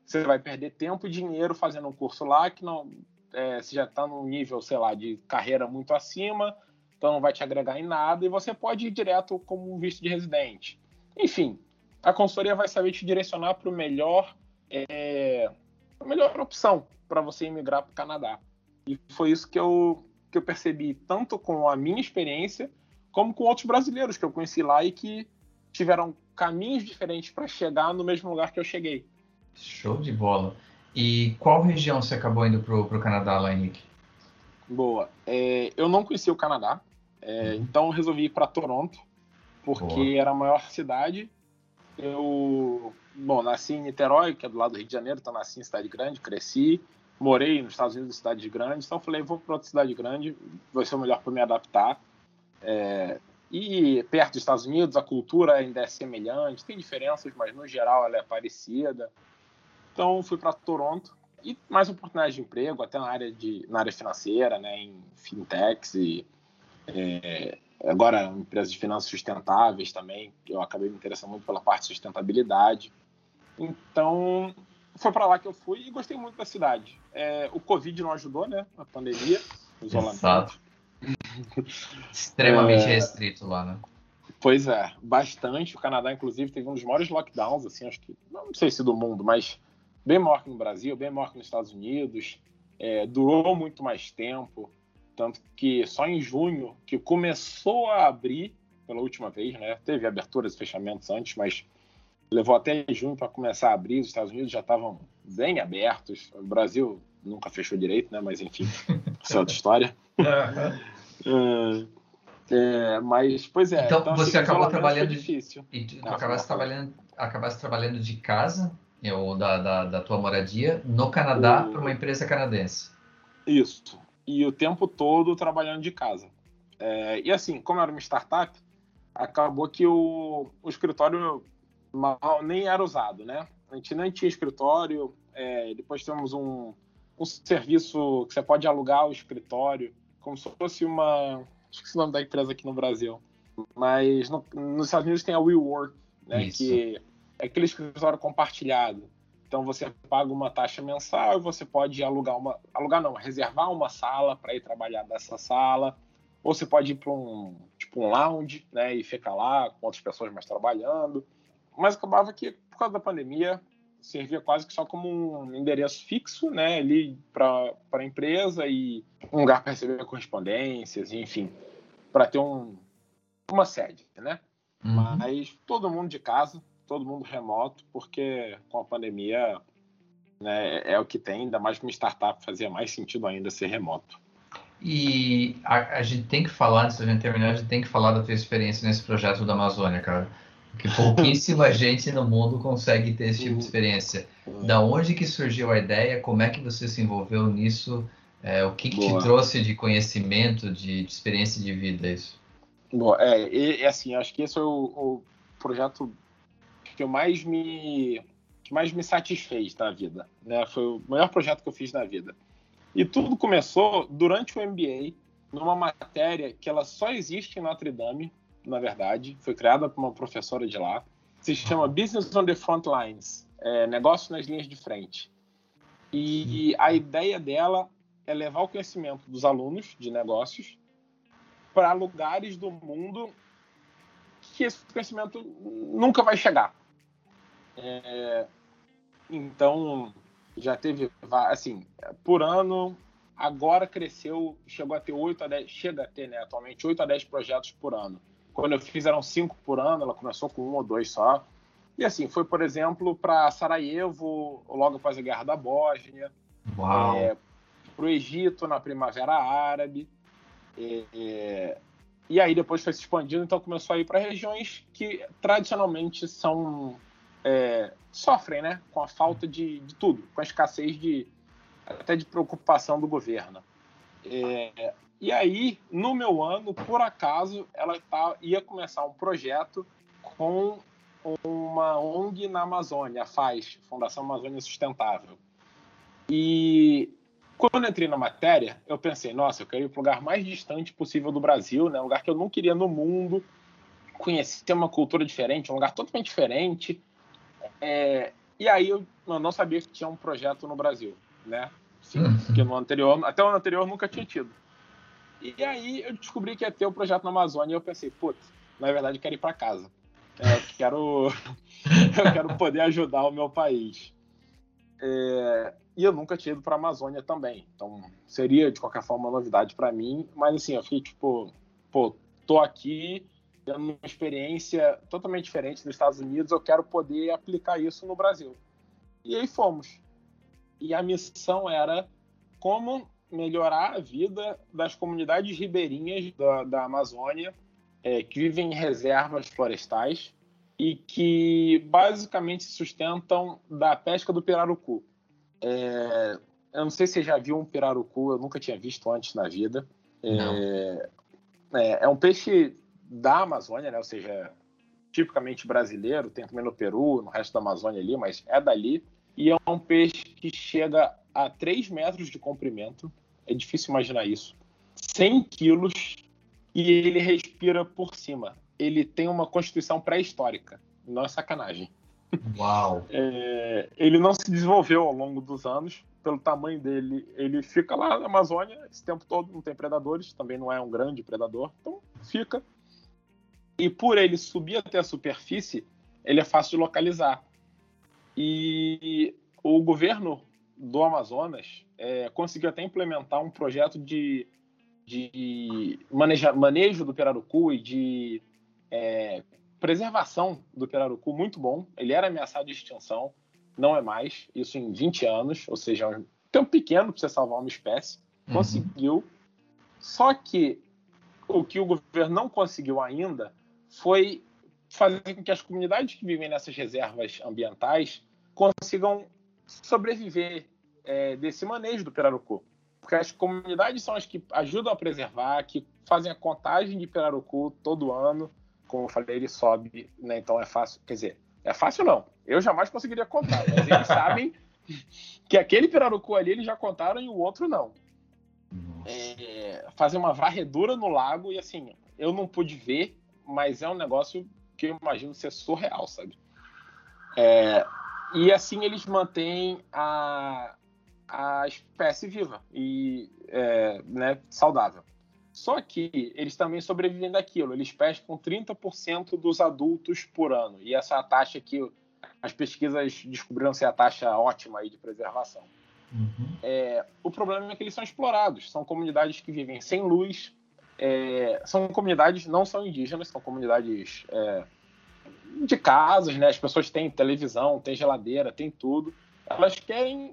você vai perder tempo e dinheiro fazendo um curso lá que não, é, você já está num nível, sei lá, de carreira muito acima, então não vai te agregar em nada e você pode ir direto como um visto de residente. Enfim, a consultoria vai saber te direcionar para o melhor, é, a melhor opção para você emigrar para o Canadá. E foi isso que eu, que eu percebi tanto com a minha experiência como com outros brasileiros que eu conheci lá e que tiveram caminhos diferentes para chegar no mesmo lugar que eu cheguei. Show de bola. E qual região você acabou indo para o Canadá lá, Henrique? Boa. É, eu não conhecia o Canadá, é, uhum. então resolvi ir para Toronto, porque Boa. era a maior cidade. Eu, bom, nasci em Niterói, que é do lado do Rio de Janeiro, então nasci em cidade grande, cresci morei nos Estados Unidos, cidade grande, então falei, vou para outra cidade grande, vai ser o melhor para me adaptar. É, e perto dos Estados Unidos, a cultura ainda é semelhante, tem diferenças, mas no geral ela é parecida. Então fui para Toronto e mais oportunidades de emprego, até na área de na área financeira, né, em fintechs e é, agora empresas de finanças sustentáveis também. Eu acabei me interessando muito pela parte de sustentabilidade. Então foi para lá que eu fui e gostei muito da cidade. É, o Covid não ajudou, né? A pandemia, o isolamento. Exato. Extremamente é... restrito lá, né? Pois é, bastante. O Canadá, inclusive, teve um dos maiores lockdowns, assim, acho que, não sei se do mundo, mas bem maior que no Brasil, bem maior que nos Estados Unidos. É, durou muito mais tempo, tanto que só em junho que começou a abrir pela última vez, né? Teve aberturas e fechamentos antes, mas levou até junho para começar a abrir. Os Estados Unidos já estavam bem abertos. O Brasil nunca fechou direito, né? Mas enfim, isso é outra história. é, é, mas, pois é. Então, então você assim, acabou trabalhando difícil. E tu, acabaste trabalhando, acabaste trabalhando de casa ou da, da, da tua moradia no Canadá o... para uma empresa canadense. Isso. E o tempo todo trabalhando de casa. É, e assim, como era uma startup, acabou que o, o escritório mal, nem era usado, né? A gente nem tinha escritório, é, depois temos um, um serviço que você pode alugar o escritório, como se fosse uma. Esqueci o nome da empresa aqui no Brasil. Mas no, nos Estados Unidos tem a WeWork, né? Isso. Que é aquele escritório compartilhado. Então você paga uma taxa mensal e você pode alugar uma. Alugar não, reservar uma sala para ir trabalhar dessa sala. Ou você pode ir para um tipo um lounge, né? E ficar lá com outras pessoas mais trabalhando mas acabava que, por causa da pandemia, servia quase que só como um endereço fixo, né, ali para a empresa e um lugar para receber correspondências, enfim, para ter um, uma sede, né? Uhum. Mas todo mundo de casa, todo mundo remoto, porque com a pandemia né, é o que tem, ainda mais que uma startup fazia mais sentido ainda ser remoto. E a, a gente tem que falar, antes da gente terminar, a gente tem que falar da tua experiência nesse projeto da Amazônia, cara que pouquíssima gente no mundo consegue ter esse tipo de experiência. Da onde que surgiu a ideia? Como é que você se envolveu nisso? É, o que, que te trouxe de conhecimento, de, de, experiência de vida isso? Bom, é, e, assim, acho que esse é o, o, projeto que eu mais me que mais me satisfez na vida, né? Foi o maior projeto que eu fiz na vida. E tudo começou durante o MBA, numa matéria que ela só existe em Notre Dame, na verdade, foi criada por uma professora de lá. Se chama Business on the Front Lines, é, negócio nas linhas de frente. E a ideia dela é levar o conhecimento dos alunos de negócios para lugares do mundo que esse conhecimento nunca vai chegar. É, então, já teve, assim, por ano, agora cresceu, chegou a ter 8 a 10, chega a ter, né, atualmente, 8 a 10 projetos por ano. Quando eu fiz eram 5 por ano, ela começou com um ou dois só. E assim, foi, por exemplo, para Sarajevo, logo após a Guerra da Bósnia. É, para o Egito, na Primavera Árabe. É, é, e aí depois foi se expandindo, então começou a ir para regiões que tradicionalmente são é, sofrem né, com a falta de, de, tudo, com a escassez de até de preocupação do governo. É, e aí, no meu ano, por acaso, ela tá, ia começar um projeto com uma ONG na Amazônia, a FAZ, Fundação Amazônia Sustentável. E quando entrei na matéria, eu pensei, nossa, eu quero ir para o lugar mais distante possível do Brasil, né? um lugar que eu não queria no mundo, conhecer uma cultura diferente, um lugar totalmente diferente. É... E aí eu, eu, não sabia que tinha um projeto no Brasil, né? Sim, porque no anterior, até o ano anterior nunca tinha tido. E aí eu descobri que ia ter o um projeto na Amazônia e eu pensei, putz, na verdade eu quero ir para casa. É, eu quero, eu quero poder ajudar o meu país. É, e eu nunca tinha ido para a Amazônia também. Então, seria de qualquer forma uma novidade para mim. Mas assim, eu fiquei tipo, pô, tô aqui uma experiência totalmente diferente dos Estados Unidos, eu quero poder aplicar isso no Brasil. E aí fomos. E a missão era como melhorar a vida das comunidades ribeirinhas da, da Amazônia é, que vivem em reservas florestais e que basicamente se sustentam da pesca do pirarucu. É, eu não sei se você já viu um pirarucu, eu nunca tinha visto antes na vida. É, é, é, um peixe da Amazônia, né? ou seja, tipicamente brasileiro, tem também no Peru, no resto da Amazônia ali, mas é dali. E é um peixe que chega a 3 metros de comprimento, é difícil imaginar isso, 100 quilos e ele respira por cima. Ele tem uma constituição pré-histórica, não é sacanagem. Uau! É, ele não se desenvolveu ao longo dos anos, pelo tamanho dele. Ele fica lá na Amazônia esse tempo todo, não tem predadores, também não é um grande predador, então fica. E por ele subir até a superfície, ele é fácil de localizar. E o governo do Amazonas é, conseguiu até implementar um projeto de de maneja, manejo do pirarucu e de é, preservação do pirarucu muito bom. Ele era ameaçado de extinção, não é mais, isso em 20 anos, ou seja, um tempo pequeno para você salvar uma espécie. Uhum. Conseguiu. Só que o que o governo não conseguiu ainda foi fazer com que as comunidades que vivem nessas reservas ambientais consigam sobreviver é, desse manejo do pirarucu. Porque as comunidades são as que ajudam a preservar, que fazem a contagem de pirarucu todo ano. Como eu falei, ele sobe, né? Então é fácil. Quer dizer, é fácil não. Eu jamais conseguiria contar, mas eles sabem que aquele pirarucu ali eles já contaram e o outro não. É, fazer uma varredura no lago e assim, eu não pude ver, mas é um negócio que eu imagino ser surreal, sabe? É, e assim eles mantêm a, a espécie viva e é, né, saudável. Só que eles também sobrevivem daquilo. Eles pescam 30% dos adultos por ano. E essa é a taxa que as pesquisas descobriram ser a taxa ótima aí de preservação. Uhum. É, o problema é que eles são explorados. São comunidades que vivem sem luz. É, são comunidades, não são indígenas, são comunidades é, de casas, né? As pessoas têm televisão, têm geladeira, têm tudo. Elas querem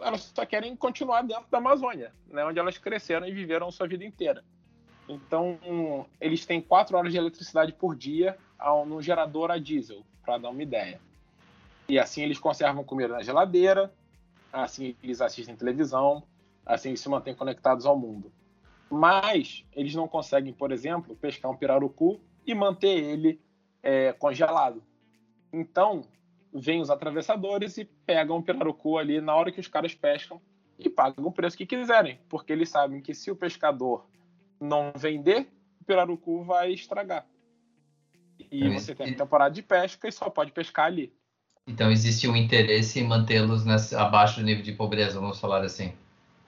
elas só querem continuar dentro da Amazônia, né, onde elas cresceram e viveram sua vida inteira. Então, eles têm quatro horas de eletricidade por dia no gerador a diesel, para dar uma ideia. E assim eles conservam comida na geladeira, assim eles assistem televisão, assim eles se mantêm conectados ao mundo. Mas eles não conseguem, por exemplo, pescar um pirarucu e manter ele é, congelado. Então, vêm os atravessadores e pegam o pirarucu ali na hora que os caras pescam e pagam o preço que quiserem, porque eles sabem que se o pescador não vender, o pirarucu vai estragar. E então, você tem a temporada de pesca e só pode pescar ali. Então existe um interesse em mantê-los abaixo do nível de pobreza, vamos falar assim.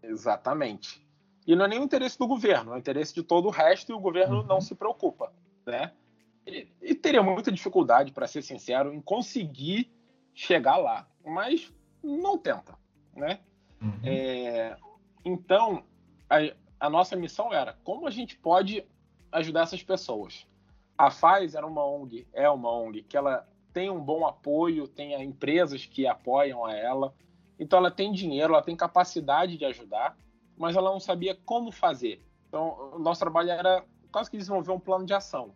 Exatamente. E não é nem o interesse do governo, é o interesse de todo o resto e o governo uhum. não se preocupa, né? e, e teria muita dificuldade, para ser sincero, em conseguir chegar lá, mas não tenta, né? Uhum. É, então, a, a nossa missão era como a gente pode ajudar essas pessoas. A FAZ era uma ONG, é uma ONG, que ela tem um bom apoio, tem empresas que apoiam a ela, então ela tem dinheiro, ela tem capacidade de ajudar, mas ela não sabia como fazer. Então, o nosso trabalho era quase que desenvolver um plano de ação.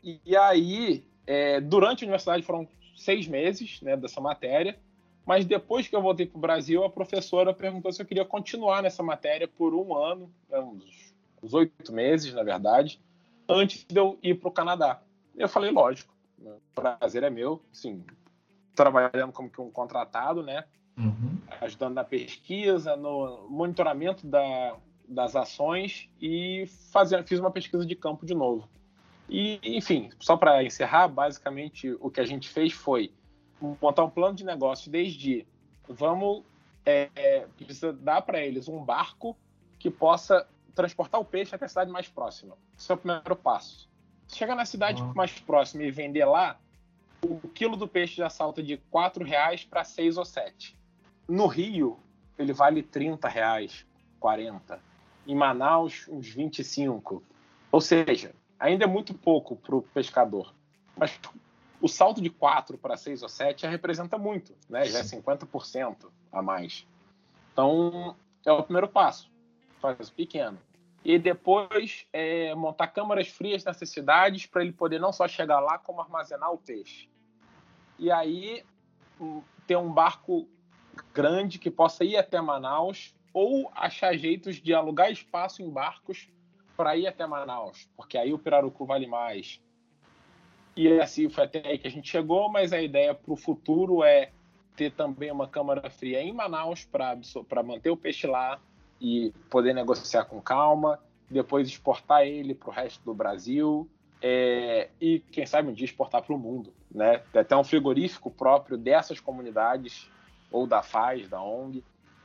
E, e aí, é, durante a universidade foram seis meses né, dessa matéria, mas depois que eu voltei para o Brasil, a professora perguntou se eu queria continuar nessa matéria por um ano, né, uns oito meses, na verdade, antes de eu ir para o Canadá. Eu falei, lógico, o prazer é meu, sim, trabalhando como que um contratado, né? Uhum. Ajudando na pesquisa, no monitoramento da, das ações e fazer, fiz uma pesquisa de campo de novo. E, enfim, só para encerrar, basicamente o que a gente fez foi montar um plano de negócio desde vamos é, é precisa dar para eles um barco que possa transportar o peixe até a cidade mais próxima. Esse é o primeiro passo. Chegar na cidade uhum. mais próxima e vender lá, o quilo do peixe já salta de R$ reais para seis ou sete. No Rio, ele vale 30 reais, 40. Em Manaus, uns 25. Ou seja, ainda é muito pouco para o pescador. Mas o salto de 4 para 6 ou 7 já representa muito, né? já é 50% a mais. Então, é o primeiro passo. Faz pequeno. E depois é, montar câmaras frias nessas cidades para ele poder não só chegar lá, como armazenar o peixe. E aí hum, ter um barco grande que possa ir até Manaus ou achar jeitos de alugar espaço em barcos para ir até Manaus, porque aí o Pirarucu vale mais. E assim foi até aí que a gente chegou, mas a ideia para o futuro é ter também uma câmara fria em Manaus para manter o peixe lá e poder negociar com calma, depois exportar ele para o resto do Brasil é, e, quem sabe, um dia exportar para o mundo. Né? Tem até um frigorífico próprio dessas comunidades ou da FAZ, da ONG,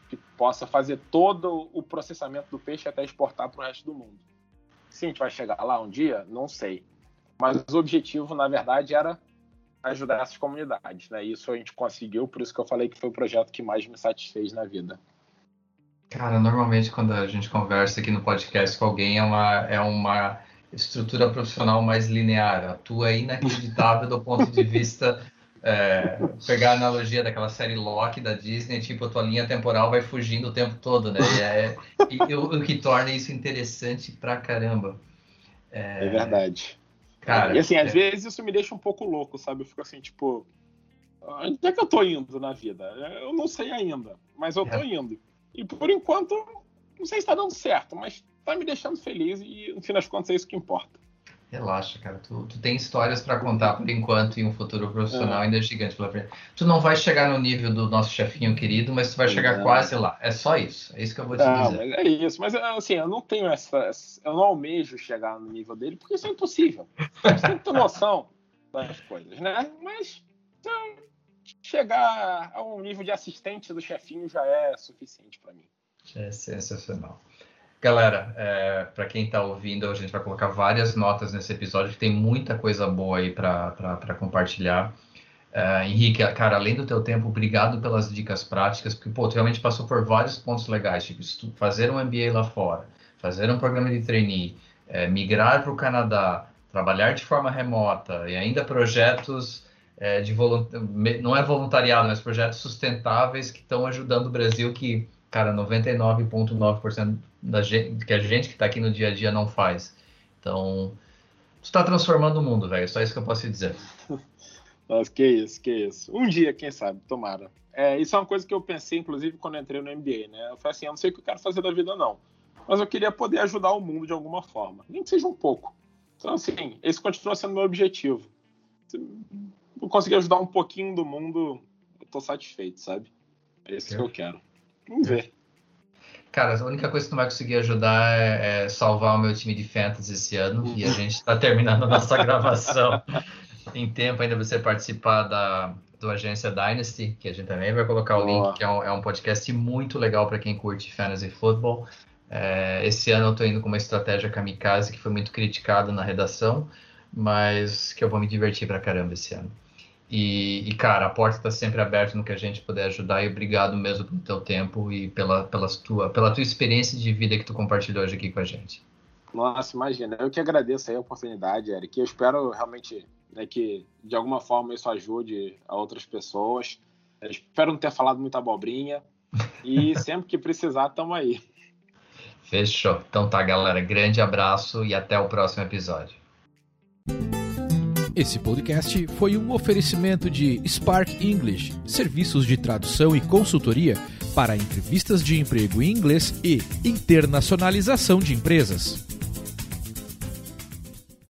que possa fazer todo o processamento do peixe até exportar para o resto do mundo. Se a gente vai chegar lá um dia, não sei. Mas o objetivo, na verdade, era ajudar essas comunidades. Né? Isso a gente conseguiu, por isso que eu falei que foi o projeto que mais me satisfez na vida. Cara, normalmente quando a gente conversa aqui no podcast com alguém é uma, é uma estrutura profissional mais linear. A tua é inacreditável do ponto de vista é, pegar a analogia daquela série Loki da Disney, tipo, a tua linha temporal vai fugindo o tempo todo, né? E, é, e o, o, que torna isso interessante pra caramba. É, é verdade. Cara, e assim, às é. vezes isso me deixa um pouco louco, sabe? Eu fico assim, tipo, onde é que eu tô indo na vida? Eu não sei ainda, mas eu tô é. indo. E por enquanto, não sei se tá dando certo, mas tá me deixando feliz e no fim das contas é isso que importa. Relaxa, cara. Tu, tu tem histórias para contar por enquanto e um futuro profissional é. ainda gigante pela frente. Tu não vai chegar no nível do nosso chefinho querido, mas tu vai chegar é. quase lá. É só isso. É isso que eu vou te dizer. É isso. Mas assim, eu não tenho essa. Eu não almejo chegar no nível dele, porque isso é impossível. Você tem que ter noção das coisas, né? Mas então, chegar a um nível de assistente do chefinho já é suficiente para mim. É sensacional. Galera, é, para quem está ouvindo, a gente vai colocar várias notas nesse episódio, que tem muita coisa boa aí para compartilhar. É, Henrique, cara, além do teu tempo, obrigado pelas dicas práticas, porque pô, tu realmente passou por vários pontos legais, tipo fazer um MBA lá fora, fazer um programa de trainee, é, migrar para o Canadá, trabalhar de forma remota e ainda projetos é, de não é voluntariado, mas projetos sustentáveis que estão ajudando o Brasil que cara, 99,9% da gente, que a gente que está aqui no dia a dia não faz. Então, está transformando o mundo, velho. Só isso que eu posso dizer. Nossa, que isso, que isso. Um dia, quem sabe, tomara. É, isso é uma coisa que eu pensei, inclusive, quando entrei no MBA, né? Eu falei assim, eu não sei o que eu quero fazer da vida, não. Mas eu queria poder ajudar o mundo de alguma forma. Nem que seja um pouco. Então, assim, esse continua sendo meu objetivo. Se eu conseguir ajudar um pouquinho do mundo, eu tô satisfeito, sabe? É isso que eu quero. Vamos ver. Cara, a única coisa que tu vai conseguir ajudar é, é salvar o meu time de fantasy esse ano. E a gente está terminando a nossa gravação em tempo ainda você participar da do Agência Dynasty, que a gente também vai colocar o Boa. link, que é um, é um podcast muito legal para quem curte fantasy football. É, esse ano eu estou indo com uma estratégia kamikaze que foi muito criticada na redação, mas que eu vou me divertir pra caramba esse ano. E, e, cara, a porta está sempre aberta no que a gente puder ajudar. E obrigado mesmo pelo teu tempo e pela, pela, tua, pela tua experiência de vida que tu compartilhou hoje aqui com a gente. Nossa, imagina. Eu que agradeço aí a oportunidade, Eric. Eu espero realmente né, que, de alguma forma, isso ajude a outras pessoas. Eu espero não ter falado muita abobrinha. E sempre que precisar, estamos aí. Fechou. Então tá, galera. Grande abraço e até o próximo episódio. Esse podcast foi um oferecimento de Spark English, serviços de tradução e consultoria para entrevistas de emprego em inglês e internacionalização de empresas.